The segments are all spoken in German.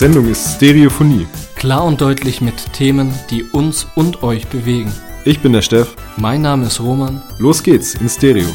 Sendung ist Stereophonie. Klar und deutlich mit Themen, die uns und euch bewegen. Ich bin der Steff. Mein Name ist Roman. Los geht's in Stereo.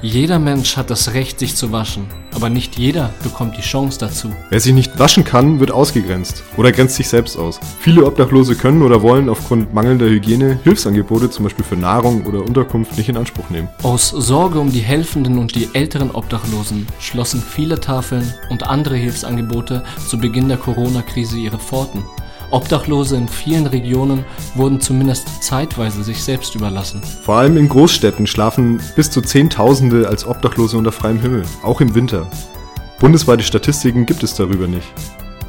Jeder Mensch hat das Recht, sich zu waschen, aber nicht jeder bekommt die Chance dazu. Wer sich nicht waschen kann, wird ausgegrenzt oder grenzt sich selbst aus. Viele Obdachlose können oder wollen aufgrund mangelnder Hygiene Hilfsangebote, zum Beispiel für Nahrung oder Unterkunft, nicht in Anspruch nehmen. Aus Sorge um die Helfenden und die älteren Obdachlosen schlossen viele Tafeln und andere Hilfsangebote zu Beginn der Corona-Krise ihre Pforten. Obdachlose in vielen Regionen wurden zumindest zeitweise sich selbst überlassen. Vor allem in Großstädten schlafen bis zu Zehntausende als Obdachlose unter freiem Himmel, auch im Winter. Bundesweite Statistiken gibt es darüber nicht.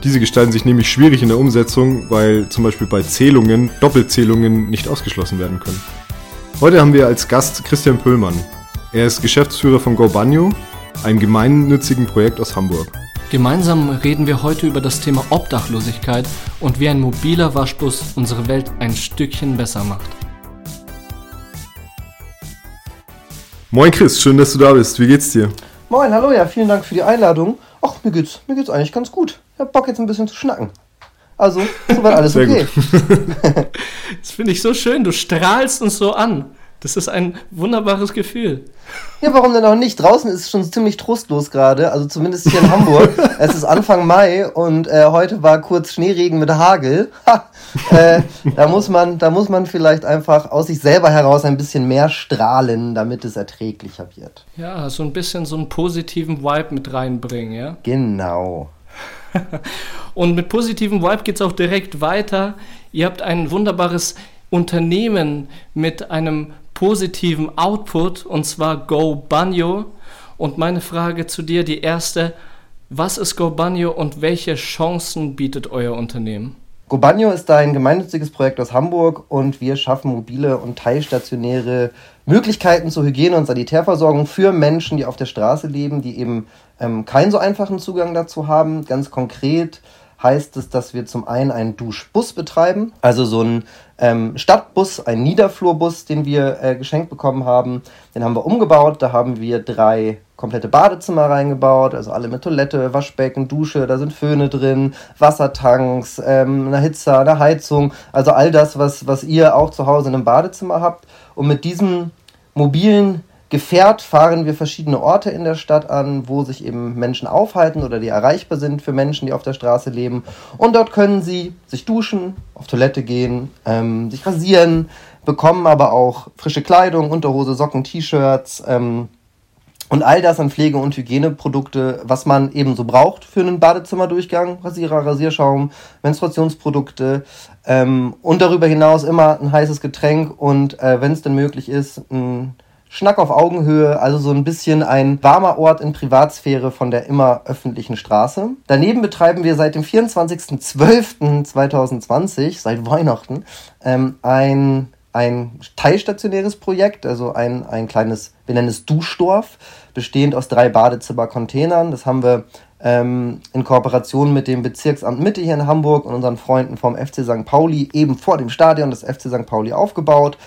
Diese gestalten sich nämlich schwierig in der Umsetzung, weil zum Beispiel bei Zählungen Doppelzählungen nicht ausgeschlossen werden können. Heute haben wir als Gast Christian Pöllmann. Er ist Geschäftsführer von GoBanyo, einem gemeinnützigen Projekt aus Hamburg. Gemeinsam reden wir heute über das Thema Obdachlosigkeit und wie ein mobiler Waschbus unsere Welt ein Stückchen besser macht. Moin Chris, schön, dass du da bist. Wie geht's dir? Moin, hallo, ja, vielen Dank für die Einladung. Ach, mir geht's, mir geht's eigentlich ganz gut. Ich hab Bock jetzt ein bisschen zu schnacken. Also, soweit alles okay. das finde ich so schön, du strahlst uns so an. Das ist ein wunderbares Gefühl. Ja, warum denn auch nicht? Draußen ist es schon ziemlich trostlos gerade, also zumindest hier in Hamburg. es ist Anfang Mai und äh, heute war kurz Schneeregen mit Hagel. äh, da, muss man, da muss man vielleicht einfach aus sich selber heraus ein bisschen mehr strahlen, damit es erträglicher wird. Ja, so ein bisschen so einen positiven Vibe mit reinbringen, ja? Genau. und mit positivem Vibe geht es auch direkt weiter. Ihr habt ein wunderbares Unternehmen mit einem positiven Output und zwar Go Banyo. Und meine Frage zu dir, die erste, was ist Go Banyo und welche Chancen bietet euer Unternehmen? GoBanyo ist ein gemeinnütziges Projekt aus Hamburg und wir schaffen mobile und teilstationäre Möglichkeiten zur Hygiene- und Sanitärversorgung für Menschen, die auf der Straße leben, die eben ähm, keinen so einfachen Zugang dazu haben. Ganz konkret heißt es, dass wir zum einen einen Duschbus betreiben, also so einen ähm, Stadtbus, einen Niederflurbus, den wir äh, geschenkt bekommen haben. Den haben wir umgebaut. Da haben wir drei komplette Badezimmer reingebaut, also alle mit Toilette, Waschbecken, Dusche, da sind Föhne drin, Wassertanks, ähm, eine Hitze, eine Heizung, also all das, was, was ihr auch zu Hause in einem Badezimmer habt. Und mit diesem mobilen Gefährt fahren wir verschiedene Orte in der Stadt an, wo sich eben Menschen aufhalten oder die erreichbar sind für Menschen, die auf der Straße leben. Und dort können sie sich duschen, auf Toilette gehen, ähm, sich rasieren, bekommen aber auch frische Kleidung, Unterhose, Socken, T-Shirts ähm, und all das an Pflege- und Hygieneprodukte, was man eben so braucht für einen Badezimmerdurchgang. Rasierer, Rasierschaum, Menstruationsprodukte ähm, und darüber hinaus immer ein heißes Getränk und äh, wenn es denn möglich ist, ein Schnack auf Augenhöhe, also so ein bisschen ein warmer Ort in Privatsphäre von der immer öffentlichen Straße. Daneben betreiben wir seit dem 24.12.2020, seit Weihnachten, ähm, ein, ein teilstationäres Projekt, also ein, ein kleines, wir nennen es Duschdorf, bestehend aus drei Badezimmercontainern. Das haben wir ähm, in Kooperation mit dem Bezirksamt Mitte hier in Hamburg und unseren Freunden vom FC St. Pauli eben vor dem Stadion des FC St. Pauli aufgebaut.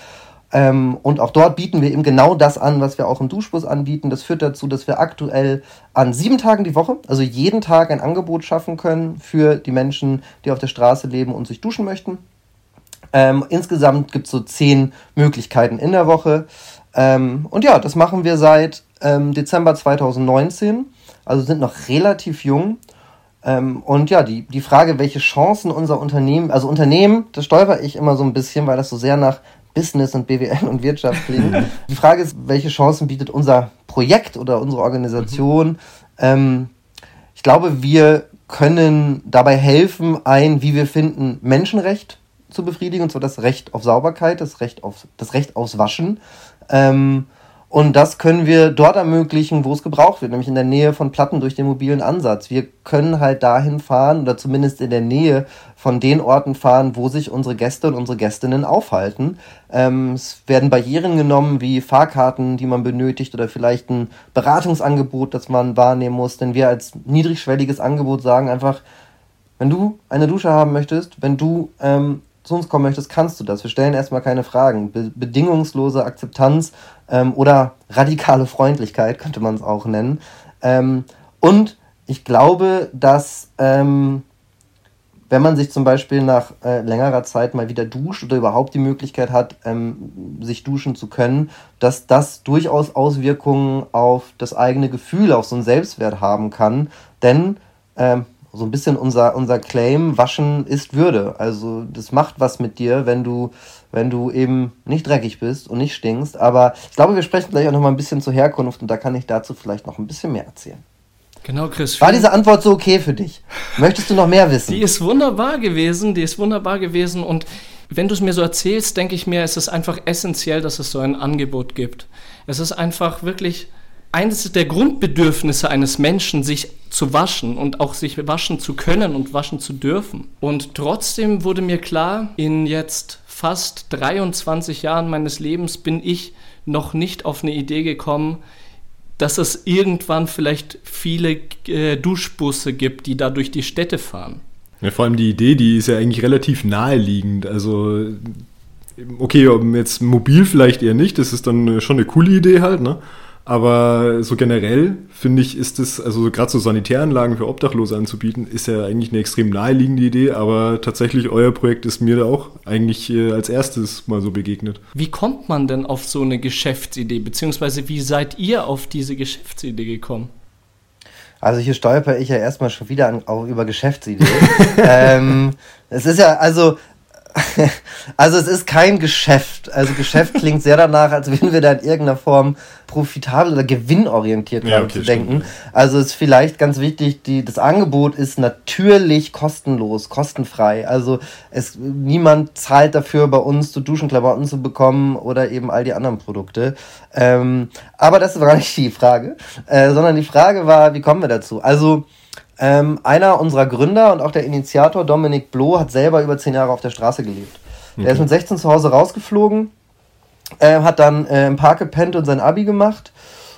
Ähm, und auch dort bieten wir eben genau das an, was wir auch im Duschbus anbieten. Das führt dazu, dass wir aktuell an sieben Tagen die Woche, also jeden Tag ein Angebot schaffen können für die Menschen, die auf der Straße leben und sich duschen möchten. Ähm, insgesamt gibt es so zehn Möglichkeiten in der Woche. Ähm, und ja, das machen wir seit ähm, Dezember 2019, also sind noch relativ jung. Ähm, und ja, die, die Frage, welche Chancen unser Unternehmen, also Unternehmen, das stolper ich immer so ein bisschen, weil das so sehr nach Business und BWL und Wirtschaft klingen. Die Frage ist, welche Chancen bietet unser Projekt oder unsere Organisation? Ähm, ich glaube, wir können dabei helfen, ein, wie wir finden, Menschenrecht zu befriedigen, und zwar das Recht auf Sauberkeit, das Recht auf das Recht aufs Waschen. Ähm, und das können wir dort ermöglichen, wo es gebraucht wird, nämlich in der Nähe von Platten durch den mobilen Ansatz. Wir können halt dahin fahren oder zumindest in der Nähe von den Orten fahren, wo sich unsere Gäste und unsere Gästinnen aufhalten. Ähm, es werden Barrieren genommen wie Fahrkarten, die man benötigt oder vielleicht ein Beratungsangebot, das man wahrnehmen muss. Denn wir als niedrigschwelliges Angebot sagen einfach, wenn du eine Dusche haben möchtest, wenn du ähm, zu uns kommen möchtest, kannst du das. Wir stellen erstmal keine Fragen. Be bedingungslose Akzeptanz ähm, oder radikale Freundlichkeit, könnte man es auch nennen. Ähm, und ich glaube, dass ähm, wenn man sich zum Beispiel nach äh, längerer Zeit mal wieder duscht oder überhaupt die Möglichkeit hat, ähm, sich duschen zu können, dass das durchaus Auswirkungen auf das eigene Gefühl, auf so einen Selbstwert haben kann. Denn ähm, so ein bisschen unser, unser Claim, Waschen ist Würde. Also das macht was mit dir, wenn du, wenn du eben nicht dreckig bist und nicht stinkst. Aber ich glaube, wir sprechen gleich auch noch mal ein bisschen zur Herkunft und da kann ich dazu vielleicht noch ein bisschen mehr erzählen. Genau, Chris. War diese Antwort so okay für dich? Möchtest du noch mehr wissen? Die ist wunderbar gewesen, die ist wunderbar gewesen und wenn du es mir so erzählst, denke ich mir, es ist einfach essentiell, dass es so ein Angebot gibt. Es ist einfach wirklich eines der Grundbedürfnisse eines Menschen, sich zu waschen und auch sich waschen zu können und waschen zu dürfen. Und trotzdem wurde mir klar, in jetzt fast 23 Jahren meines Lebens bin ich noch nicht auf eine Idee gekommen, dass es irgendwann vielleicht viele äh, Duschbusse gibt, die da durch die Städte fahren. Ja, vor allem die Idee, die ist ja eigentlich relativ naheliegend. Also, okay, jetzt mobil vielleicht eher nicht, das ist dann schon eine coole Idee halt, ne? Aber so generell finde ich, ist es, also gerade so Sanitäranlagen für Obdachlose anzubieten, ist ja eigentlich eine extrem naheliegende Idee, aber tatsächlich euer Projekt ist mir da auch eigentlich äh, als erstes mal so begegnet. Wie kommt man denn auf so eine Geschäftsidee, beziehungsweise wie seid ihr auf diese Geschäftsidee gekommen? Also hier stolper ich ja erstmal schon wieder an, auch über Geschäftsideen. ähm, es ist ja, also also es ist kein Geschäft. Also Geschäft klingt sehr danach, als würden wir da in irgendeiner Form profitabel oder gewinnorientiert ja, okay, zu denken. Also es ist vielleicht ganz wichtig, die, das Angebot ist natürlich kostenlos, kostenfrei. Also es, niemand zahlt dafür, bei uns zu Duschenklamotten zu bekommen oder eben all die anderen Produkte. Ähm, aber das war nicht die Frage, äh, sondern die Frage war, wie kommen wir dazu? Also ähm, einer unserer Gründer und auch der Initiator, Dominik Bloh, hat selber über zehn Jahre auf der Straße gelebt. Okay. Er ist mit 16 zu Hause rausgeflogen, äh, hat dann äh, im Park gepennt und sein Abi gemacht.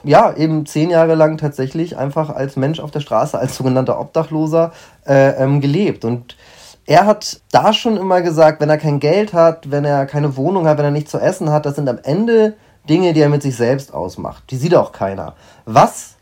Ja, eben zehn Jahre lang tatsächlich einfach als Mensch auf der Straße, als sogenannter Obdachloser äh, ähm, gelebt. Und er hat da schon immer gesagt, wenn er kein Geld hat, wenn er keine Wohnung hat, wenn er nichts zu essen hat, das sind am Ende Dinge, die er mit sich selbst ausmacht. Die sieht auch keiner. Was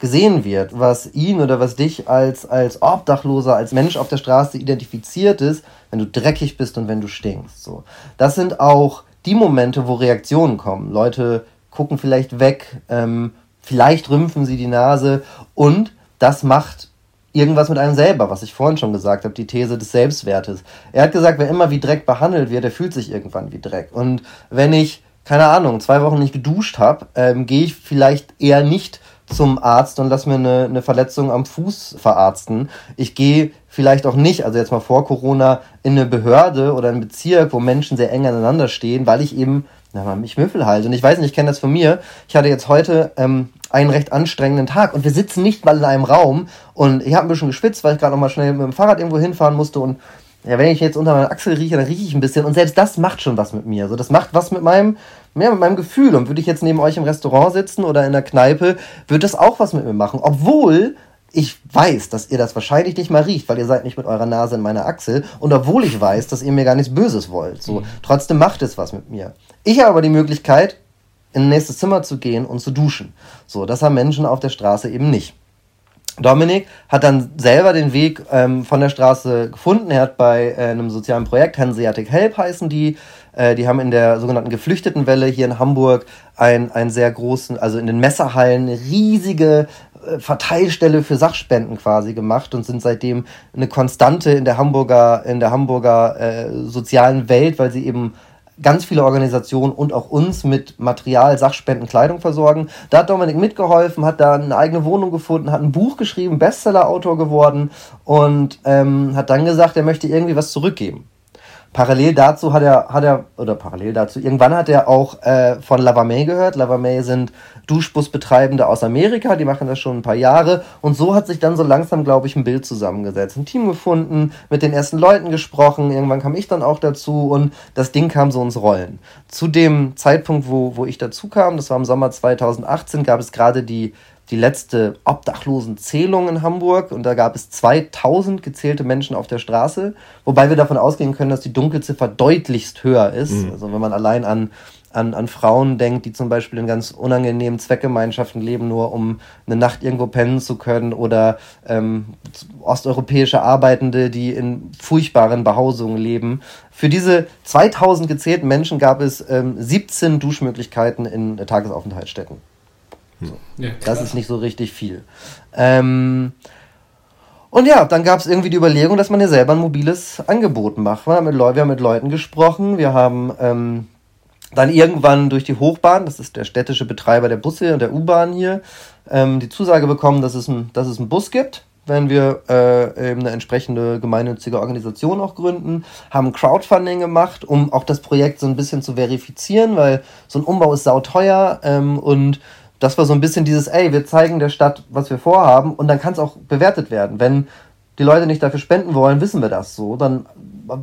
gesehen wird, was ihn oder was dich als, als Obdachloser, als Mensch auf der Straße identifiziert ist, wenn du dreckig bist und wenn du stinkst. So. Das sind auch die Momente, wo Reaktionen kommen. Leute gucken vielleicht weg, ähm, vielleicht rümpfen sie die Nase und das macht irgendwas mit einem selber, was ich vorhin schon gesagt habe, die These des Selbstwertes. Er hat gesagt, wer immer wie Dreck behandelt wird, der fühlt sich irgendwann wie Dreck. Und wenn ich, keine Ahnung, zwei Wochen nicht geduscht habe, ähm, gehe ich vielleicht eher nicht zum Arzt und lass mir eine, eine Verletzung am Fuß verarzten. Ich gehe vielleicht auch nicht, also jetzt mal vor Corona, in eine Behörde oder einen Bezirk, wo Menschen sehr eng aneinander stehen, weil ich eben na, mich Müffel halte. Und ich weiß nicht, ich kenne das von mir. Ich hatte jetzt heute ähm, einen recht anstrengenden Tag und wir sitzen nicht mal in einem Raum und ich habe ein bisschen geschwitzt, weil ich gerade noch mal schnell mit dem Fahrrad irgendwo hinfahren musste und ja, wenn ich jetzt unter meiner Achsel rieche, dann rieche ich ein bisschen und selbst das macht schon was mit mir. So, das macht was mit meinem mehr mit meinem Gefühl. Und würde ich jetzt neben euch im Restaurant sitzen oder in der Kneipe, würde das auch was mit mir machen. Obwohl ich weiß, dass ihr das wahrscheinlich nicht mal riecht, weil ihr seid nicht mit eurer Nase in meiner Achsel. Und obwohl ich weiß, dass ihr mir gar nichts Böses wollt. So, mhm. trotzdem macht es was mit mir. Ich habe aber die Möglichkeit, in ein nächstes Zimmer zu gehen und zu duschen. So, das haben Menschen auf der Straße eben nicht. Dominik hat dann selber den Weg ähm, von der Straße gefunden. Er hat bei äh, einem sozialen Projekt, Hanseatic Help heißen die, äh, die haben in der sogenannten Geflüchtetenwelle hier in Hamburg einen, einen sehr großen, also in den Messerhallen, eine riesige äh, Verteilstelle für Sachspenden quasi gemacht und sind seitdem eine Konstante in der Hamburger, in der Hamburger äh, sozialen Welt, weil sie eben ganz viele Organisationen und auch uns mit Material, Sachspenden, Kleidung versorgen. Da hat Dominik mitgeholfen, hat da eine eigene Wohnung gefunden, hat ein Buch geschrieben, Bestseller-Autor geworden und ähm, hat dann gesagt, er möchte irgendwie was zurückgeben. Parallel dazu hat er, hat er, oder parallel dazu, irgendwann hat er auch äh, von Lavamay gehört. Lavamay sind Duschbusbetreibende aus Amerika, die machen das schon ein paar Jahre. Und so hat sich dann so langsam, glaube ich, ein Bild zusammengesetzt. Ein Team gefunden, mit den ersten Leuten gesprochen. Irgendwann kam ich dann auch dazu und das Ding kam so ins Rollen. Zu dem Zeitpunkt, wo, wo ich dazu kam, das war im Sommer 2018, gab es gerade die die letzte Obdachlosenzählung in Hamburg und da gab es 2000 gezählte Menschen auf der Straße, wobei wir davon ausgehen können, dass die Dunkelziffer deutlichst höher ist. Mhm. Also wenn man allein an, an, an Frauen denkt, die zum Beispiel in ganz unangenehmen Zweckgemeinschaften leben, nur um eine Nacht irgendwo pennen zu können oder ähm, osteuropäische Arbeitende, die in furchtbaren Behausungen leben. Für diese 2000 gezählten Menschen gab es ähm, 17 Duschmöglichkeiten in Tagesaufenthaltsstätten. So. Ja, das ist nicht so richtig viel. Ähm, und ja, dann gab es irgendwie die Überlegung, dass man hier selber ein mobiles Angebot macht. Wir haben mit, Leu wir haben mit Leuten gesprochen, wir haben ähm, dann irgendwann durch die Hochbahn, das ist der städtische Betreiber der Busse und der U-Bahn hier, ähm, die Zusage bekommen, dass es, ein, dass es einen Bus gibt, wenn wir äh, eben eine entsprechende gemeinnützige Organisation auch gründen, haben Crowdfunding gemacht, um auch das Projekt so ein bisschen zu verifizieren, weil so ein Umbau ist sauteuer ähm, und das war so ein bisschen dieses, ey, wir zeigen der Stadt, was wir vorhaben und dann kann es auch bewertet werden. Wenn die Leute nicht dafür spenden wollen, wissen wir das so. Dann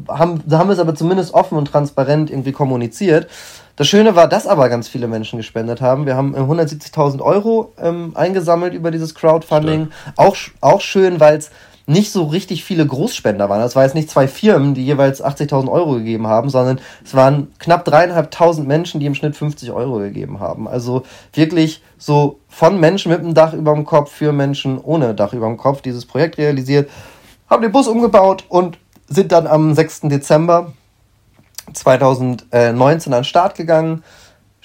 haben, haben wir es aber zumindest offen und transparent irgendwie kommuniziert. Das Schöne war, dass aber ganz viele Menschen gespendet haben. Wir haben 170.000 Euro ähm, eingesammelt über dieses Crowdfunding. Auch, auch schön, weil es nicht so richtig viele Großspender waren. Das war jetzt nicht zwei Firmen, die jeweils 80.000 Euro gegeben haben, sondern es waren knapp dreieinhalbtausend Menschen, die im Schnitt 50 Euro gegeben haben. Also wirklich so von Menschen mit einem Dach über dem Kopf für Menschen ohne Dach über dem Kopf dieses Projekt realisiert, haben den Bus umgebaut und sind dann am 6. Dezember 2019 an den Start gegangen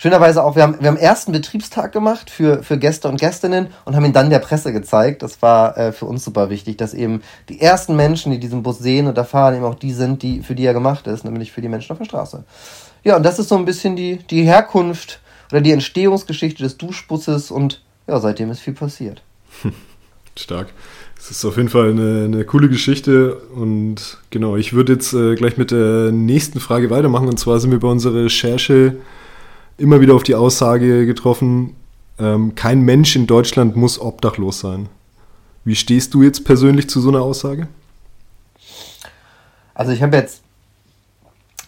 schönerweise auch, wir haben, wir haben ersten Betriebstag gemacht für, für Gäste und Gästinnen und haben ihn dann der Presse gezeigt. Das war äh, für uns super wichtig, dass eben die ersten Menschen, die diesen Bus sehen und erfahren, eben auch die sind, die, für die er gemacht ist, nämlich für die Menschen auf der Straße. Ja, und das ist so ein bisschen die, die Herkunft oder die Entstehungsgeschichte des Duschbusses und ja, seitdem ist viel passiert. Stark. Es ist auf jeden Fall eine, eine, coole Geschichte und genau, ich würde jetzt äh, gleich mit der nächsten Frage weitermachen und zwar sind wir bei unserer Recherche immer wieder auf die Aussage getroffen, ähm, kein Mensch in Deutschland muss obdachlos sein. Wie stehst du jetzt persönlich zu so einer Aussage? Also ich habe jetzt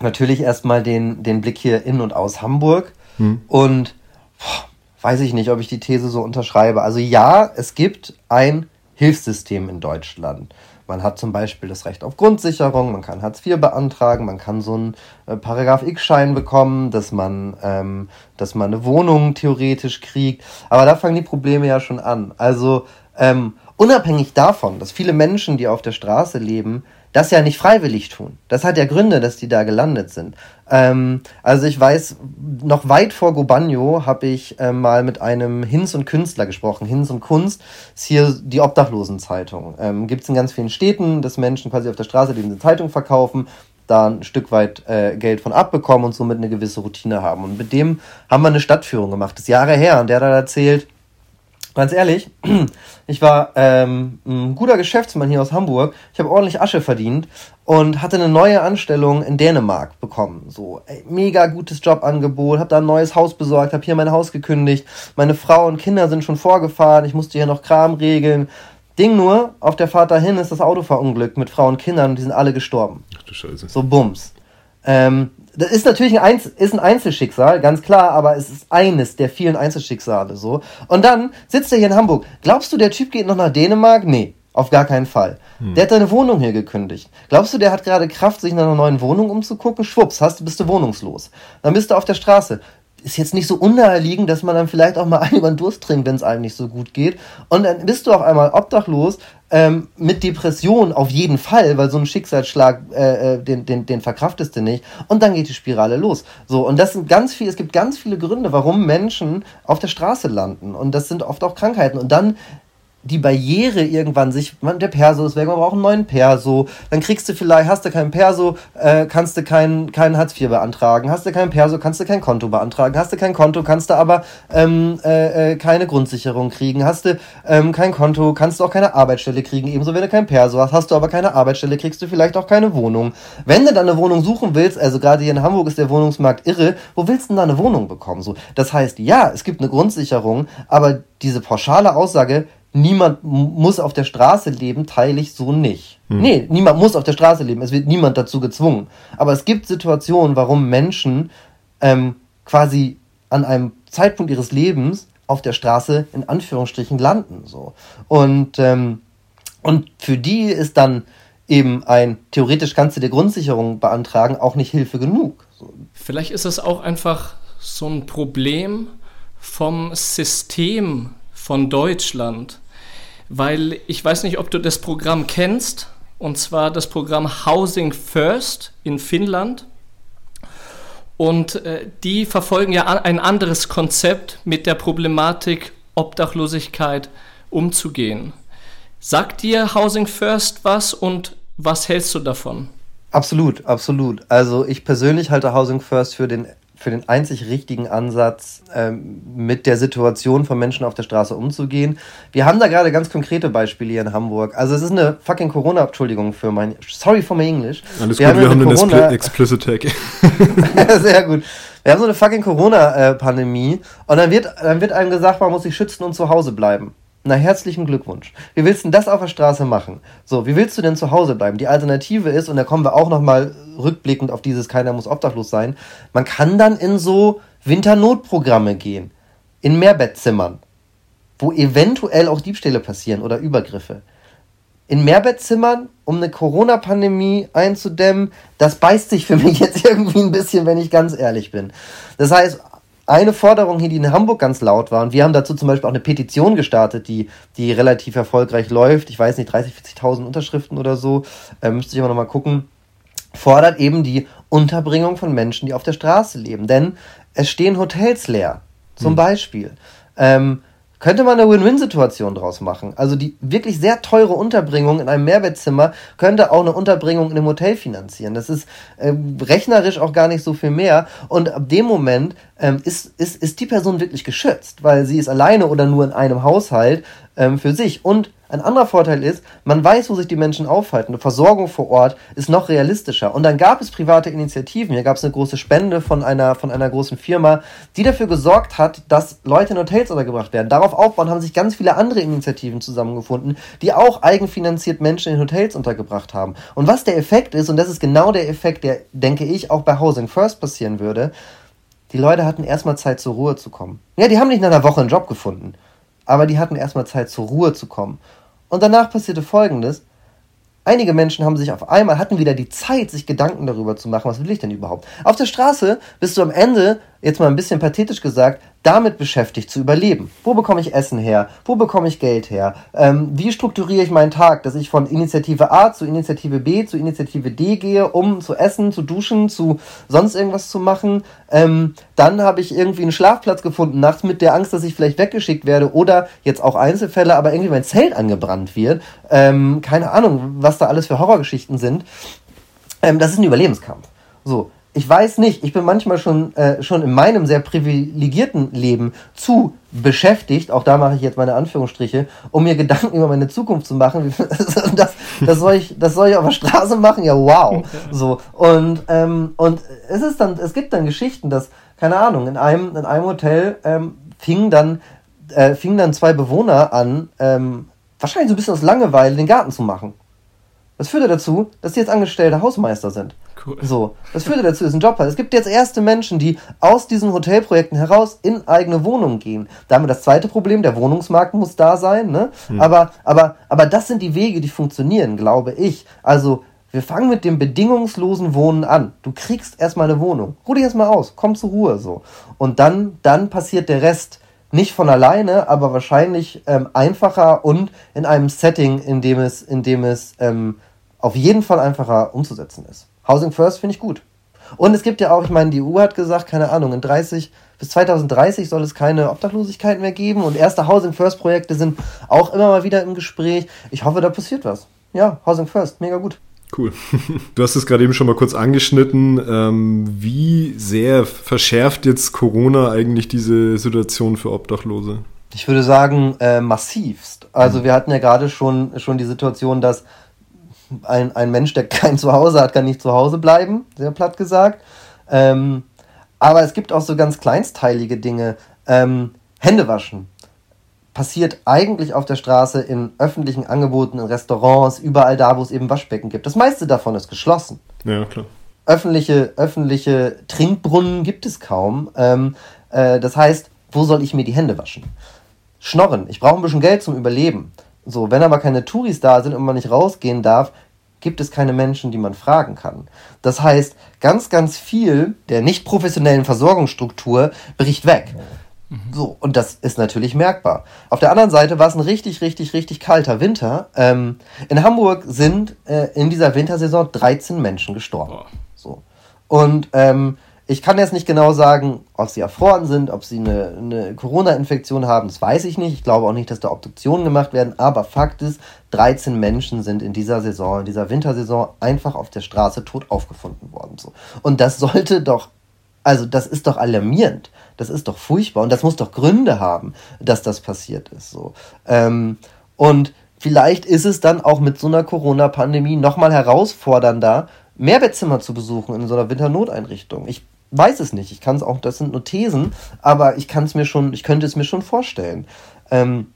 natürlich erstmal den, den Blick hier in und aus Hamburg hm. und boah, weiß ich nicht, ob ich die These so unterschreibe. Also ja, es gibt ein Hilfssystem in Deutschland. Man hat zum Beispiel das Recht auf Grundsicherung, man kann Hartz IV beantragen, man kann so einen äh, Paragraph X-Schein bekommen, dass man, ähm, dass man eine Wohnung theoretisch kriegt. Aber da fangen die Probleme ja schon an. Also ähm, unabhängig davon, dass viele Menschen, die auf der Straße leben, das ja nicht freiwillig tun. Das hat ja Gründe, dass die da gelandet sind. Ähm, also ich weiß, noch weit vor Gobagno habe ich äh, mal mit einem Hinz und Künstler gesprochen. Hinz und Kunst ist hier die Obdachlosenzeitung. Ähm, Gibt es in ganz vielen Städten, dass Menschen quasi auf der Straße diese Zeitung verkaufen da ein Stück weit äh, Geld von abbekommen und somit eine gewisse Routine haben. Und mit dem haben wir eine Stadtführung gemacht, das ist Jahre her, und der hat erzählt, Ganz ehrlich, ich war ähm, ein guter Geschäftsmann hier aus Hamburg. Ich habe ordentlich Asche verdient und hatte eine neue Anstellung in Dänemark bekommen. So ey, mega gutes Jobangebot, habe da ein neues Haus besorgt, habe hier mein Haus gekündigt. Meine Frau und Kinder sind schon vorgefahren. Ich musste hier noch Kram regeln. Ding nur, auf der Fahrt dahin ist das Auto verunglückt mit Frau und Kindern und die sind alle gestorben. Ach du Scheiße. So Bums. Ähm, das ist natürlich ein, Einzel ist ein Einzelschicksal, ganz klar, aber es ist eines der vielen Einzelschicksale so. Und dann sitzt er hier in Hamburg. Glaubst du, der Typ geht noch nach Dänemark? Nee, auf gar keinen Fall. Hm. Der hat seine Wohnung hier gekündigt. Glaubst du, der hat gerade Kraft, sich nach einer neuen Wohnung umzugucken? Schwupps, hast, bist du wohnungslos. Dann bist du auf der Straße ist jetzt nicht so unnaheliegend, dass man dann vielleicht auch mal einen über den Durst trinkt, wenn es einem nicht so gut geht. Und dann bist du auch einmal obdachlos, ähm, mit Depression auf jeden Fall, weil so ein Schicksalsschlag, äh, äh, den, den, den verkraftest du nicht. Und dann geht die Spirale los. So, und das sind ganz viele, es gibt ganz viele Gründe, warum Menschen auf der Straße landen. Und das sind oft auch Krankheiten. Und dann die Barriere irgendwann sich, man, der Perso ist weg, man braucht einen neuen Perso, dann kriegst du vielleicht, hast du keinen Perso, äh, kannst du keinen kein Hartz IV beantragen, hast du keinen Perso, kannst du kein Konto beantragen, hast du kein Konto, kannst du aber ähm, äh, äh, keine Grundsicherung kriegen, hast du ähm, kein Konto, kannst du auch keine Arbeitsstelle kriegen, ebenso wenn du kein Perso hast, hast du aber keine Arbeitsstelle, kriegst du vielleicht auch keine Wohnung. Wenn du dann eine Wohnung suchen willst, also gerade hier in Hamburg ist der Wohnungsmarkt irre, wo willst du denn da eine Wohnung bekommen? So, das heißt, ja, es gibt eine Grundsicherung, aber diese pauschale Aussage, niemand muss auf der Straße leben, teile ich so nicht. Hm. Nee, niemand muss auf der Straße leben. Es wird niemand dazu gezwungen. Aber es gibt Situationen, warum Menschen ähm, quasi an einem Zeitpunkt ihres Lebens auf der Straße in Anführungsstrichen landen. So. Und, ähm, und für die ist dann eben ein, theoretisch kannst du dir Grundsicherung beantragen, auch nicht Hilfe genug. So. Vielleicht ist es auch einfach so ein Problem vom System von Deutschland, weil ich weiß nicht, ob du das Programm kennst, und zwar das Programm Housing First in Finnland. Und äh, die verfolgen ja ein anderes Konzept mit der Problematik Obdachlosigkeit umzugehen. Sagt dir Housing First was und was hältst du davon? Absolut, absolut. Also ich persönlich halte Housing First für den für den einzig richtigen Ansatz, ähm, mit der Situation von Menschen auf der Straße umzugehen. Wir haben da gerade ganz konkrete Beispiele hier in Hamburg. Also es ist eine fucking Corona, Entschuldigung für mein, sorry for my English. Alles wir gut, haben wir haben Corona, einen Explicit Tag. Sehr gut. Wir haben so eine fucking Corona-Pandemie und dann wird, dann wird einem gesagt, man muss sich schützen und zu Hause bleiben. Na, herzlichen Glückwunsch. Wie willst du denn das auf der Straße machen? So, wie willst du denn zu Hause bleiben? Die Alternative ist, und da kommen wir auch nochmal rückblickend auf dieses Keiner muss obdachlos sein, man kann dann in so Winternotprogramme gehen. In Mehrbettzimmern. Wo eventuell auch Diebstähle passieren oder Übergriffe. In Mehrbettzimmern, um eine Corona-Pandemie einzudämmen, das beißt sich für mich jetzt irgendwie ein bisschen, wenn ich ganz ehrlich bin. Das heißt, eine Forderung hier, die in Hamburg ganz laut war, und wir haben dazu zum Beispiel auch eine Petition gestartet, die, die relativ erfolgreich läuft, ich weiß nicht, 30.000, 40.000 Unterschriften oder so, äh, müsste ich aber nochmal gucken, fordert eben die Unterbringung von Menschen, die auf der Straße leben. Denn es stehen Hotels leer, zum hm. Beispiel. Ähm, könnte man eine Win-Win-Situation draus machen. Also die wirklich sehr teure Unterbringung in einem Mehrbettzimmer könnte auch eine Unterbringung in einem Hotel finanzieren. Das ist äh, rechnerisch auch gar nicht so viel mehr. Und ab dem Moment ähm, ist, ist, ist die Person wirklich geschützt, weil sie ist alleine oder nur in einem Haushalt ähm, für sich. Und ein anderer Vorteil ist, man weiß, wo sich die Menschen aufhalten. Eine Versorgung vor Ort ist noch realistischer. Und dann gab es private Initiativen. Hier gab es eine große Spende von einer, von einer großen Firma, die dafür gesorgt hat, dass Leute in Hotels untergebracht werden. Darauf aufbauen haben sich ganz viele andere Initiativen zusammengefunden, die auch eigenfinanziert Menschen in Hotels untergebracht haben. Und was der Effekt ist, und das ist genau der Effekt, der, denke ich, auch bei Housing First passieren würde, die Leute hatten erstmal Zeit zur Ruhe zu kommen. Ja, die haben nicht nach einer Woche einen Job gefunden, aber die hatten erstmal Zeit zur Ruhe zu kommen. Und danach passierte Folgendes. Einige Menschen haben sich auf einmal, hatten wieder die Zeit, sich Gedanken darüber zu machen, was will ich denn überhaupt. Auf der Straße bist du am Ende, jetzt mal ein bisschen pathetisch gesagt, damit beschäftigt zu überleben. Wo bekomme ich Essen her? Wo bekomme ich Geld her? Ähm, wie strukturiere ich meinen Tag, dass ich von Initiative A zu Initiative B zu Initiative D gehe, um zu essen, zu duschen, zu sonst irgendwas zu machen? Ähm, dann habe ich irgendwie einen Schlafplatz gefunden, nachts mit der Angst, dass ich vielleicht weggeschickt werde oder jetzt auch Einzelfälle, aber irgendwie mein Zelt angebrannt wird. Ähm, keine Ahnung, was da alles für Horrorgeschichten sind. Ähm, das ist ein Überlebenskampf. So, ich weiß nicht, ich bin manchmal schon, äh, schon in meinem sehr privilegierten Leben zu beschäftigt, auch da mache ich jetzt meine Anführungsstriche, um mir Gedanken über meine Zukunft zu machen. das, das, soll ich, das soll ich auf der Straße machen, ja wow. So. Und, ähm, und es ist dann, es gibt dann Geschichten, dass, keine Ahnung, in einem, in einem Hotel ähm, fingen dann, äh, fingen dann zwei Bewohner an, ähm, wahrscheinlich so ein bisschen aus Langeweile, den Garten zu machen. Das führte dazu, dass die jetzt angestellte Hausmeister sind. Cool. So, das führte dazu, dass ein Job hat. Es gibt jetzt erste Menschen, die aus diesen Hotelprojekten heraus in eigene Wohnungen gehen. Damit das zweite Problem, der Wohnungsmarkt muss da sein, ne? Hm. Aber, aber, aber das sind die Wege, die funktionieren, glaube ich. Also, wir fangen mit dem bedingungslosen Wohnen an. Du kriegst erstmal eine Wohnung. Ruh dich erstmal aus, komm zur Ruhe, so. Und dann, dann passiert der Rest nicht von alleine, aber wahrscheinlich ähm, einfacher und in einem Setting, in dem es, in dem es ähm, auf jeden Fall einfacher umzusetzen ist. Housing First finde ich gut. Und es gibt ja auch, ich meine, die EU hat gesagt, keine Ahnung, in 30 bis 2030 soll es keine Obdachlosigkeit mehr geben und erste Housing First Projekte sind auch immer mal wieder im Gespräch. Ich hoffe, da passiert was. Ja, Housing First, mega gut. Cool. Du hast es gerade eben schon mal kurz angeschnitten. Ähm, wie sehr verschärft jetzt Corona eigentlich diese Situation für Obdachlose? Ich würde sagen, äh, massivst. Also mhm. wir hatten ja gerade schon, schon die Situation, dass ein, ein Mensch, der kein Zuhause hat, kann nicht zu Hause bleiben, sehr platt gesagt. Ähm, aber es gibt auch so ganz kleinsteilige Dinge. Ähm, Hände waschen passiert eigentlich auf der Straße in öffentlichen Angeboten, in Restaurants, überall da, wo es eben Waschbecken gibt. Das meiste davon ist geschlossen. Ja, klar. Öffentliche, öffentliche Trinkbrunnen gibt es kaum. Ähm, äh, das heißt, wo soll ich mir die Hände waschen? Schnorren. Ich brauche ein bisschen Geld zum Überleben. So, wenn aber keine Touris da sind und man nicht rausgehen darf, gibt es keine Menschen, die man fragen kann. Das heißt, ganz, ganz viel der nicht professionellen Versorgungsstruktur bricht weg. So, und das ist natürlich merkbar. Auf der anderen Seite war es ein richtig, richtig, richtig kalter Winter. Ähm, in Hamburg sind äh, in dieser Wintersaison 13 Menschen gestorben. So. Und ähm, ich kann jetzt nicht genau sagen, ob sie erfroren sind, ob sie eine, eine Corona-Infektion haben, das weiß ich nicht. Ich glaube auch nicht, dass da Obduktionen gemacht werden. Aber Fakt ist, 13 Menschen sind in dieser Saison, in dieser Wintersaison einfach auf der Straße tot aufgefunden worden. So. Und das sollte doch, also das ist doch alarmierend. Das ist doch furchtbar. Und das muss doch Gründe haben, dass das passiert ist. So. Ähm, und vielleicht ist es dann auch mit so einer Corona-Pandemie nochmal herausfordernder, Mehrbettzimmer zu besuchen in so einer Winternoteinrichtung. Ich weiß es nicht. Ich kann es auch, das sind nur Thesen, aber ich kann es mir schon, ich könnte es mir schon vorstellen. Ähm,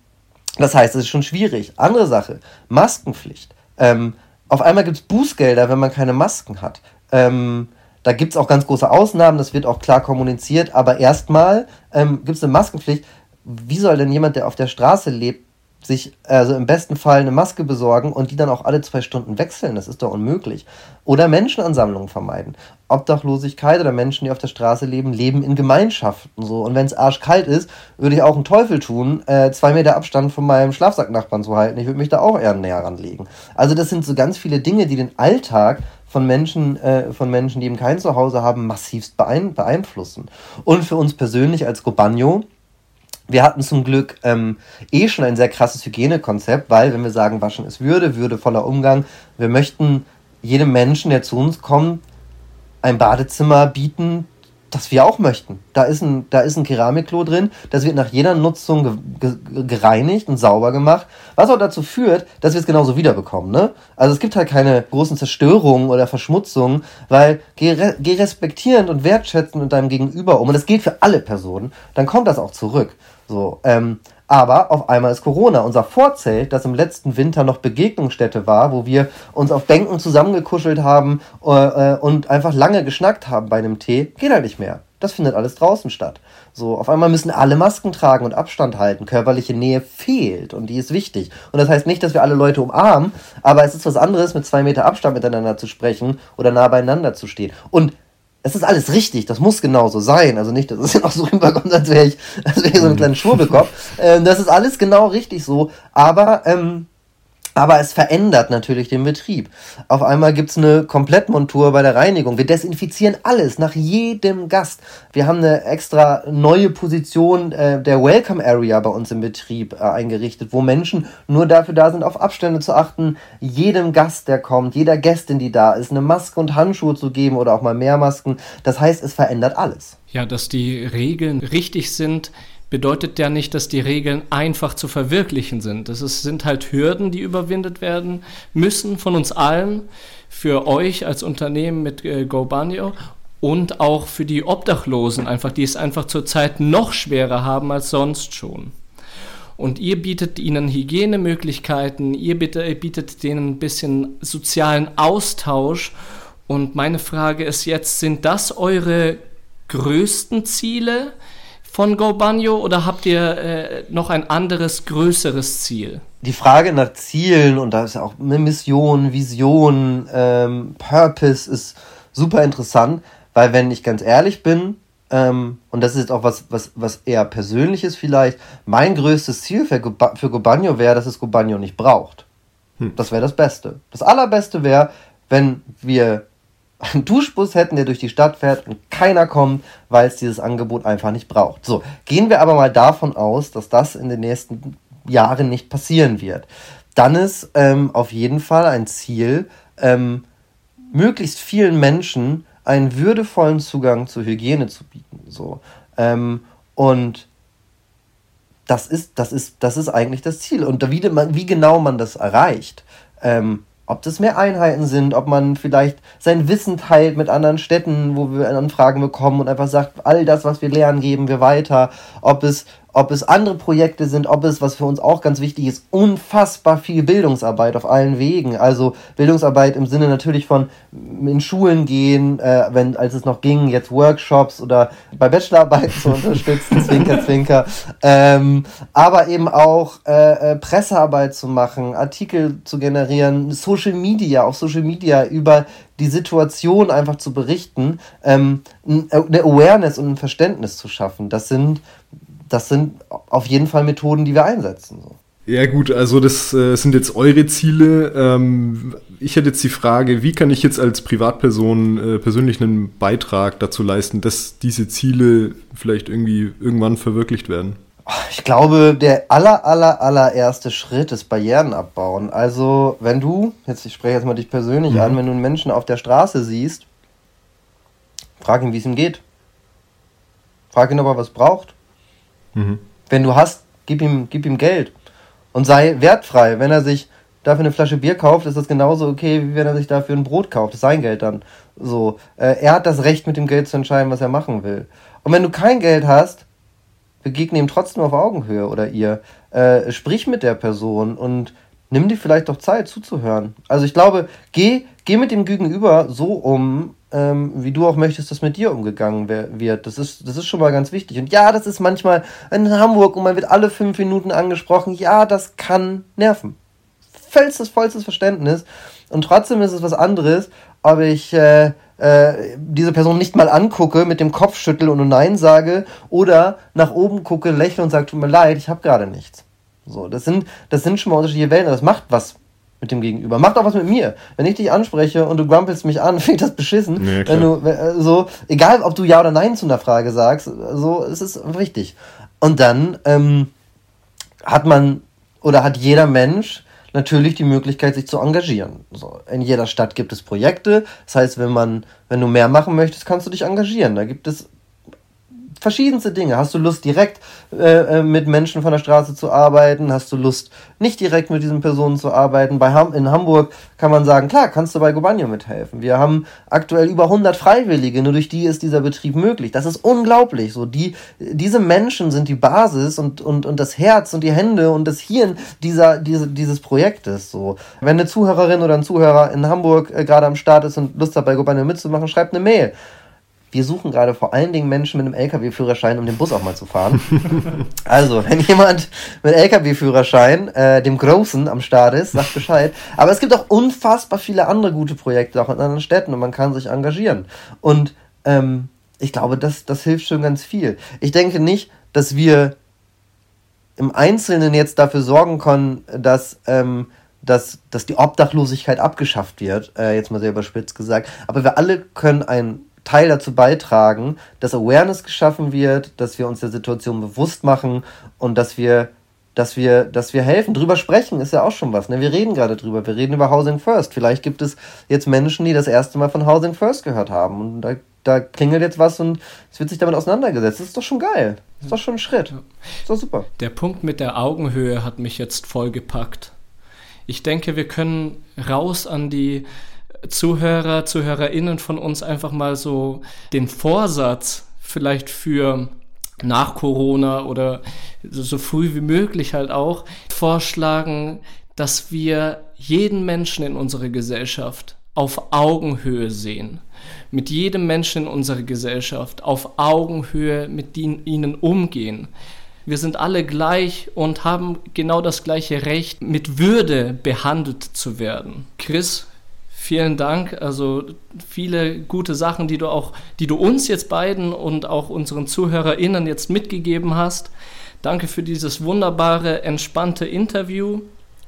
das heißt, es ist schon schwierig. Andere Sache, Maskenpflicht. Ähm, auf einmal gibt es Bußgelder, wenn man keine Masken hat. Ähm, da gibt es auch ganz große Ausnahmen, das wird auch klar kommuniziert, aber erstmal ähm, gibt es eine Maskenpflicht. Wie soll denn jemand, der auf der Straße lebt, sich also im besten Fall eine Maske besorgen und die dann auch alle zwei Stunden wechseln. Das ist doch unmöglich. Oder Menschenansammlungen vermeiden. Obdachlosigkeit oder Menschen, die auf der Straße leben, leben in Gemeinschaften so. Und wenn es arschkalt ist, würde ich auch einen Teufel tun, äh, zwei Meter Abstand von meinem Schlafsacknachbarn zu halten. Ich würde mich da auch eher näher ranlegen. Also das sind so ganz viele Dinge, die den Alltag von Menschen, äh, von Menschen, die eben kein Zuhause haben, massivst beeinflussen. Und für uns persönlich als Gobagno, wir hatten zum Glück ähm, eh schon ein sehr krasses Hygienekonzept, weil wenn wir sagen, waschen ist Würde, würdevoller Umgang, wir möchten jedem Menschen, der zu uns kommt, ein Badezimmer bieten, das wir auch möchten. Da ist ein, da ist ein Keramikklo drin, das wird nach jeder Nutzung ge ge gereinigt und sauber gemacht, was auch dazu führt, dass wir es genauso wiederbekommen. Ne? Also es gibt halt keine großen Zerstörungen oder Verschmutzungen, weil geh, re geh respektierend und wertschätzend mit deinem Gegenüber um, und das gilt für alle Personen, dann kommt das auch zurück. So, ähm, aber auf einmal ist Corona. Unser Vorzelt, das im letzten Winter noch Begegnungsstätte war, wo wir uns auf Bänken zusammengekuschelt haben äh, äh, und einfach lange geschnackt haben bei einem Tee, geht halt nicht mehr. Das findet alles draußen statt. So, auf einmal müssen alle Masken tragen und Abstand halten. Körperliche Nähe fehlt und die ist wichtig. Und das heißt nicht, dass wir alle Leute umarmen, aber es ist was anderes, mit zwei Meter Abstand miteinander zu sprechen oder nah beieinander zu stehen. Und es ist alles richtig, das muss genauso sein. Also nicht, dass es ja noch so rüberkommt, als wäre ich, als wäre ich so ein kleiner Schwurbelkopf. Ähm, das ist alles genau richtig so. Aber ähm, aber es verändert natürlich den Betrieb. Auf einmal gibt es eine Komplettmontur bei der Reinigung. Wir desinfizieren alles nach jedem Gast. Wir haben eine extra neue Position äh, der Welcome Area bei uns im Betrieb äh, eingerichtet, wo Menschen nur dafür da sind, auf Abstände zu achten, jedem Gast, der kommt, jeder Gästin, die da ist, eine Maske und Handschuhe zu geben oder auch mal mehr Masken. Das heißt, es verändert alles. Ja, dass die Regeln richtig sind, bedeutet ja nicht, dass die Regeln einfach zu verwirklichen sind. Ist, sind halt Hürden, die überwindet werden müssen von uns allen, für euch als Unternehmen mit äh, GoBanio und auch für die Obdachlosen, einfach, die es einfach zurzeit noch schwerer haben als sonst schon. Und ihr bietet ihnen Hygienemöglichkeiten, ihr bietet denen ein bisschen sozialen Austausch. Und meine Frage ist jetzt, sind das eure größten Ziele? Von GoBanyo oder habt ihr äh, noch ein anderes, größeres Ziel? Die Frage nach Zielen und da ist ja auch eine Mission, Vision, ähm, Purpose ist super interessant, weil wenn ich ganz ehrlich bin, ähm, und das ist jetzt auch was, was, was eher persönliches vielleicht, mein größtes Ziel für, für Gobanyo wäre, dass es Gobanyo nicht braucht. Hm. Das wäre das Beste. Das Allerbeste wäre, wenn wir einen Duschbus hätten, der durch die Stadt fährt und keiner kommt, weil es dieses Angebot einfach nicht braucht. So, gehen wir aber mal davon aus, dass das in den nächsten Jahren nicht passieren wird. Dann ist ähm, auf jeden Fall ein Ziel, ähm, möglichst vielen Menschen einen würdevollen Zugang zur Hygiene zu bieten. So. Ähm, und das ist, das, ist, das ist eigentlich das Ziel. Und wie, wie genau man das erreicht, ähm, ob das mehr Einheiten sind, ob man vielleicht sein Wissen teilt mit anderen Städten, wo wir Anfragen bekommen und einfach sagt, all das, was wir lernen, geben wir weiter. Ob es, ob es andere Projekte sind, ob es, was für uns auch ganz wichtig ist, unfassbar viel Bildungsarbeit auf allen Wegen. Also Bildungsarbeit im Sinne natürlich von in Schulen gehen, äh, wenn als es noch ging, jetzt Workshops oder bei Bachelorarbeiten zu unterstützen, Zwinker, Zwinker. Ähm, aber eben auch äh, äh, Pressearbeit zu machen, Artikel zu generieren, Social Media, auf Social Media über die Situation einfach zu berichten, ähm, eine Awareness und ein Verständnis zu schaffen. Das sind, das sind auf jeden Fall Methoden, die wir einsetzen. So. Ja gut, also das äh, sind jetzt eure Ziele. Ähm, ich hätte jetzt die Frage, wie kann ich jetzt als Privatperson äh, persönlich einen Beitrag dazu leisten, dass diese Ziele vielleicht irgendwie irgendwann verwirklicht werden? Ich glaube, der aller, aller, allererste Schritt ist Barrieren abbauen. Also, wenn du, jetzt ich spreche jetzt mal dich persönlich mhm. an, wenn du einen Menschen auf der Straße siehst, frag ihn, wie es ihm geht. Frag ihn, ob er was braucht. Mhm. Wenn du hast, gib ihm, gib ihm Geld. Und sei wertfrei. Wenn er sich dafür eine Flasche Bier kauft, ist das genauso okay, wie wenn er sich dafür ein Brot kauft. Das ist sein Geld dann. So. Äh, er hat das Recht, mit dem Geld zu entscheiden, was er machen will. Und wenn du kein Geld hast, begegne ihm trotzdem auf Augenhöhe oder ihr. Äh, sprich mit der Person und nimm dir vielleicht doch Zeit zuzuhören. Also ich glaube, geh, geh mit dem Gegenüber so um, ähm, wie du auch möchtest, dass mit dir umgegangen wird. Das ist, das ist schon mal ganz wichtig. Und ja, das ist manchmal in Hamburg und man wird alle fünf Minuten angesprochen. Ja, das kann nerven. Vollstes, vollstes Verständnis. Und trotzdem ist es was anderes, ob ich äh, äh, diese Person nicht mal angucke, mit dem Kopf schüttel und Nein sage oder nach oben gucke, lächle und sage, tut mir leid, ich habe gerade nichts. So, das sind, das sind schon mal unterschiedliche Welten. Das macht was mit dem Gegenüber. Macht auch was mit mir. Wenn ich dich anspreche und du grumpelst mich an, finde ich das beschissen. Nee, wenn du, äh, so, egal ob du Ja oder Nein zu einer Frage sagst, so, es ist wichtig. Und dann ähm, hat man oder hat jeder Mensch natürlich die Möglichkeit, sich zu engagieren. So, in jeder Stadt gibt es Projekte. Das heißt, wenn man, wenn du mehr machen möchtest, kannst du dich engagieren. Da gibt es verschiedenste Dinge. Hast du Lust, direkt äh, äh, mit Menschen von der Straße zu arbeiten? Hast du Lust, nicht direkt mit diesen Personen zu arbeiten? Bei Ham in Hamburg kann man sagen, klar, kannst du bei Gobanio mithelfen. Wir haben aktuell über 100 Freiwillige, nur durch die ist dieser Betrieb möglich. Das ist unglaublich. So, die, diese Menschen sind die Basis und, und, und das Herz und die Hände und das Hirn dieser, diese, dieses Projektes. So. Wenn eine Zuhörerin oder ein Zuhörer in Hamburg äh, gerade am Start ist und Lust hat, bei Gobanio mitzumachen, schreibt eine Mail wir suchen gerade vor allen Dingen Menschen mit einem LKW-Führerschein, um den Bus auch mal zu fahren. also, wenn jemand mit LKW-Führerschein, äh, dem Großen am Start ist, sagt Bescheid. Aber es gibt auch unfassbar viele andere gute Projekte, auch in anderen Städten, und man kann sich engagieren. Und ähm, ich glaube, das, das hilft schon ganz viel. Ich denke nicht, dass wir im Einzelnen jetzt dafür sorgen können, dass, ähm, dass, dass die Obdachlosigkeit abgeschafft wird, äh, jetzt mal sehr überspitzt gesagt. Aber wir alle können ein Teil dazu beitragen, dass Awareness geschaffen wird, dass wir uns der Situation bewusst machen und dass wir, dass wir, dass wir helfen. Drüber sprechen ist ja auch schon was. Ne? Wir reden gerade drüber. Wir reden über Housing First. Vielleicht gibt es jetzt Menschen, die das erste Mal von Housing First gehört haben. Und da, da klingelt jetzt was und es wird sich damit auseinandergesetzt. Das ist doch schon geil. Das ist doch schon ein Schritt. Das ist doch super. Der Punkt mit der Augenhöhe hat mich jetzt voll gepackt. Ich denke, wir können raus an die Zuhörer, Zuhörerinnen von uns einfach mal so den Vorsatz vielleicht für nach Corona oder so früh wie möglich halt auch vorschlagen, dass wir jeden Menschen in unserer Gesellschaft auf Augenhöhe sehen. Mit jedem Menschen in unserer Gesellschaft auf Augenhöhe mit ihnen umgehen. Wir sind alle gleich und haben genau das gleiche Recht, mit Würde behandelt zu werden. Chris, Vielen Dank. Also viele gute Sachen, die du auch, die du uns jetzt beiden und auch unseren ZuhörerInnen jetzt mitgegeben hast. Danke für dieses wunderbare, entspannte Interview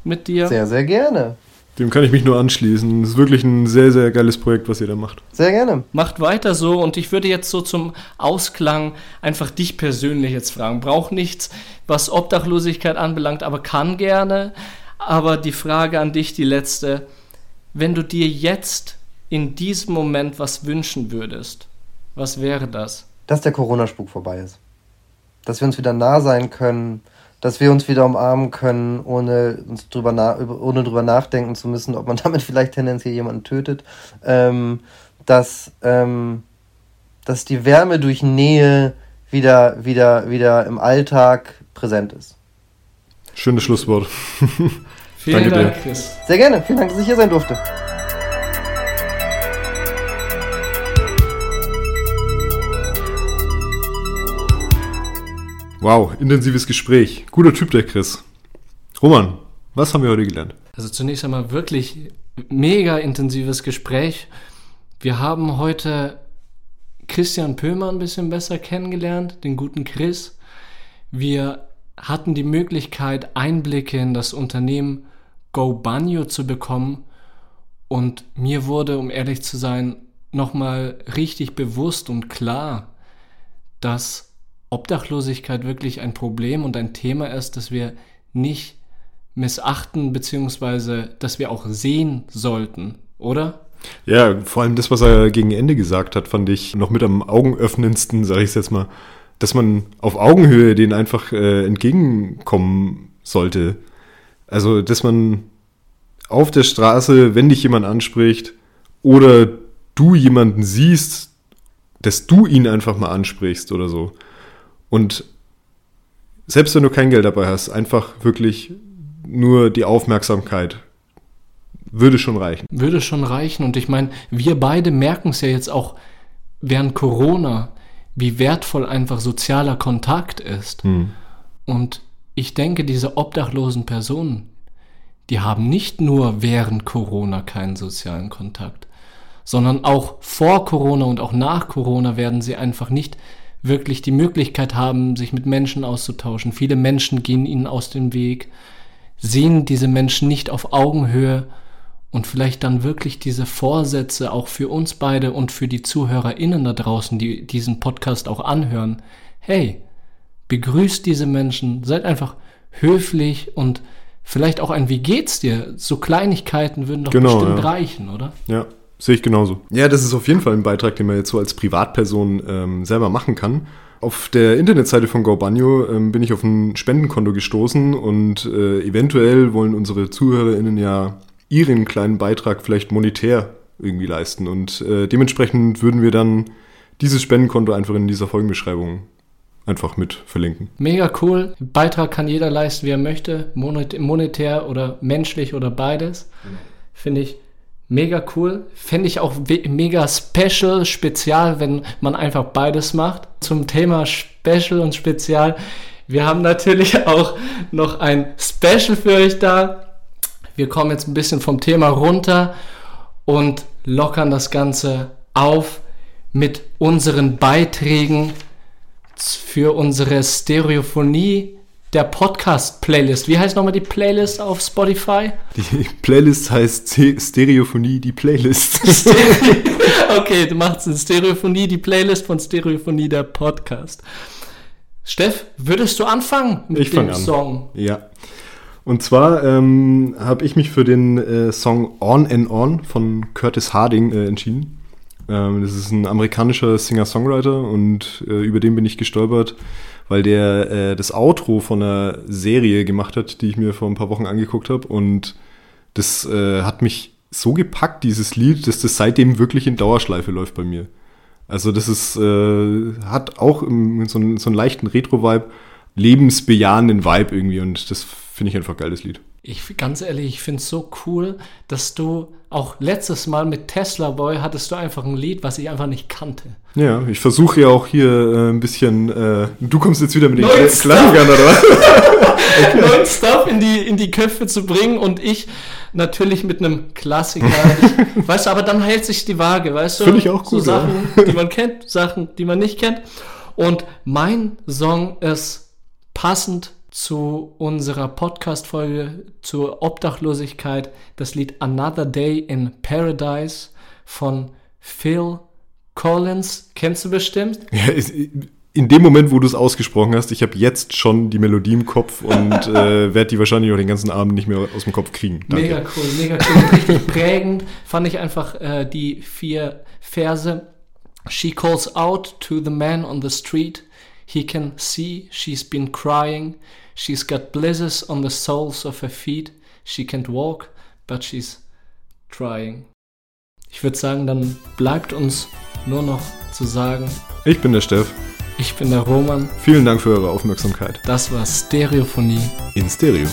mit dir. Sehr, sehr gerne. Dem kann ich mich nur anschließen. Es ist wirklich ein sehr, sehr geiles Projekt, was ihr da macht. Sehr gerne. Macht weiter so und ich würde jetzt so zum Ausklang einfach dich persönlich jetzt fragen. Braucht nichts, was Obdachlosigkeit anbelangt, aber kann gerne. Aber die Frage an dich, die letzte wenn du dir jetzt in diesem Moment was wünschen würdest, was wäre das? Dass der Corona-Spuk vorbei ist. Dass wir uns wieder nah sein können, dass wir uns wieder umarmen können, ohne, uns drüber ohne drüber nachdenken zu müssen, ob man damit vielleicht tendenziell jemanden tötet. Ähm, dass, ähm, dass die Wärme durch Nähe wieder, wieder, wieder im Alltag präsent ist. Schönes Schlusswort. Vielen Danke Dank, dir. Chris. Sehr gerne. Vielen Dank, dass ich hier sein durfte. Wow, intensives Gespräch. Guter Typ, der Chris. Roman, was haben wir heute gelernt? Also zunächst einmal wirklich mega intensives Gespräch. Wir haben heute Christian Pömer ein bisschen besser kennengelernt, den guten Chris. Wir hatten die Möglichkeit, Einblicke in das Unternehmen Go Banyo zu bekommen. Und mir wurde, um ehrlich zu sein, nochmal richtig bewusst und klar, dass Obdachlosigkeit wirklich ein Problem und ein Thema ist, das wir nicht missachten, beziehungsweise das wir auch sehen sollten, oder? Ja, vor allem das, was er gegen Ende gesagt hat, fand ich noch mit am augenöffnendsten, sage ich jetzt mal, dass man auf Augenhöhe denen einfach äh, entgegenkommen sollte. Also, dass man auf der Straße, wenn dich jemand anspricht oder du jemanden siehst, dass du ihn einfach mal ansprichst oder so. Und selbst wenn du kein Geld dabei hast, einfach wirklich nur die Aufmerksamkeit würde schon reichen. Würde schon reichen. Und ich meine, wir beide merken es ja jetzt auch während Corona, wie wertvoll einfach sozialer Kontakt ist. Und ich denke, diese obdachlosen Personen, die haben nicht nur während Corona keinen sozialen Kontakt, sondern auch vor Corona und auch nach Corona werden sie einfach nicht wirklich die Möglichkeit haben, sich mit Menschen auszutauschen. Viele Menschen gehen ihnen aus dem Weg, sehen diese Menschen nicht auf Augenhöhe und vielleicht dann wirklich diese Vorsätze auch für uns beide und für die ZuhörerInnen da draußen, die diesen Podcast auch anhören. Hey, begrüßt diese Menschen, seid einfach höflich und vielleicht auch ein Wie geht's dir? So Kleinigkeiten würden doch Genau, bestimmt ja. reichen, oder? Ja, sehe ich genauso. Ja, das ist auf jeden Fall ein Beitrag, den man jetzt so als Privatperson ähm, selber machen kann. Auf der Internetseite von GoBanyo ähm, bin ich auf ein Spendenkonto gestoßen und äh, eventuell wollen unsere ZuhörerInnen ja ihren kleinen Beitrag vielleicht monetär irgendwie leisten. Und äh, dementsprechend würden wir dann dieses Spendenkonto einfach in dieser Folgenbeschreibung einfach mit verlinken. Mega cool. Beitrag kann jeder leisten, wie er möchte, monet- monetär oder menschlich oder beides. Finde ich mega cool. Fände ich auch mega special, spezial, wenn man einfach beides macht. Zum Thema Special und Spezial. Wir haben natürlich auch noch ein Special für euch da. Wir kommen jetzt ein bisschen vom Thema runter und lockern das Ganze auf mit unseren Beiträgen für unsere Stereophonie der Podcast-Playlist. Wie heißt nochmal die Playlist auf Spotify? Die Playlist heißt Stereophonie, die Playlist. okay, du machst in Stereophonie die Playlist von Stereophonie der Podcast. Steff, würdest du anfangen mit Ich dem an. Song? Ja. Und zwar ähm, habe ich mich für den äh, Song On and On von Curtis Harding äh, entschieden. Ähm, das ist ein amerikanischer Singer-Songwriter und äh, über den bin ich gestolpert, weil der äh, das Outro von einer Serie gemacht hat, die ich mir vor ein paar Wochen angeguckt habe. Und das äh, hat mich so gepackt, dieses Lied, dass das seitdem wirklich in Dauerschleife läuft bei mir. Also das ist, äh, hat auch im, so, einen, so einen leichten Retro-Vibe, lebensbejahenden Vibe irgendwie und das finde ich einfach ein geiles Lied. Ich, ganz ehrlich, ich finde es so cool, dass du auch letztes Mal mit Tesla Boy hattest du einfach ein Lied, was ich einfach nicht kannte. Ja, ich versuche ja auch hier äh, ein bisschen, äh, du kommst jetzt wieder mit den Klangern, oder? neuen Stuff in die, in die Köpfe zu bringen und ich natürlich mit einem Klassiker. Ich, weißt du, aber dann hält sich die Waage, weißt du? Finde ich auch So gut, ja. Sachen, die man kennt, Sachen, die man nicht kennt. Und mein Song ist passend zu unserer Podcast-Folge zur Obdachlosigkeit das Lied Another Day in Paradise von Phil Collins. Kennst du bestimmt? Ja, in dem Moment, wo du es ausgesprochen hast, ich habe jetzt schon die Melodie im Kopf und äh, werde die wahrscheinlich auch den ganzen Abend nicht mehr aus dem Kopf kriegen. Danke. Mega cool, mega cool. Richtig prägend fand ich einfach äh, die vier Verse. She calls out to the man on the street. He can see she's been crying. She's got blisters on the soles of her feet. She can't walk, but she's trying. Ich würde sagen, dann bleibt uns nur noch zu sagen, Ich bin der Steff. Ich bin der Roman. Vielen Dank für eure Aufmerksamkeit. Das war Stereophonie. In Stereo.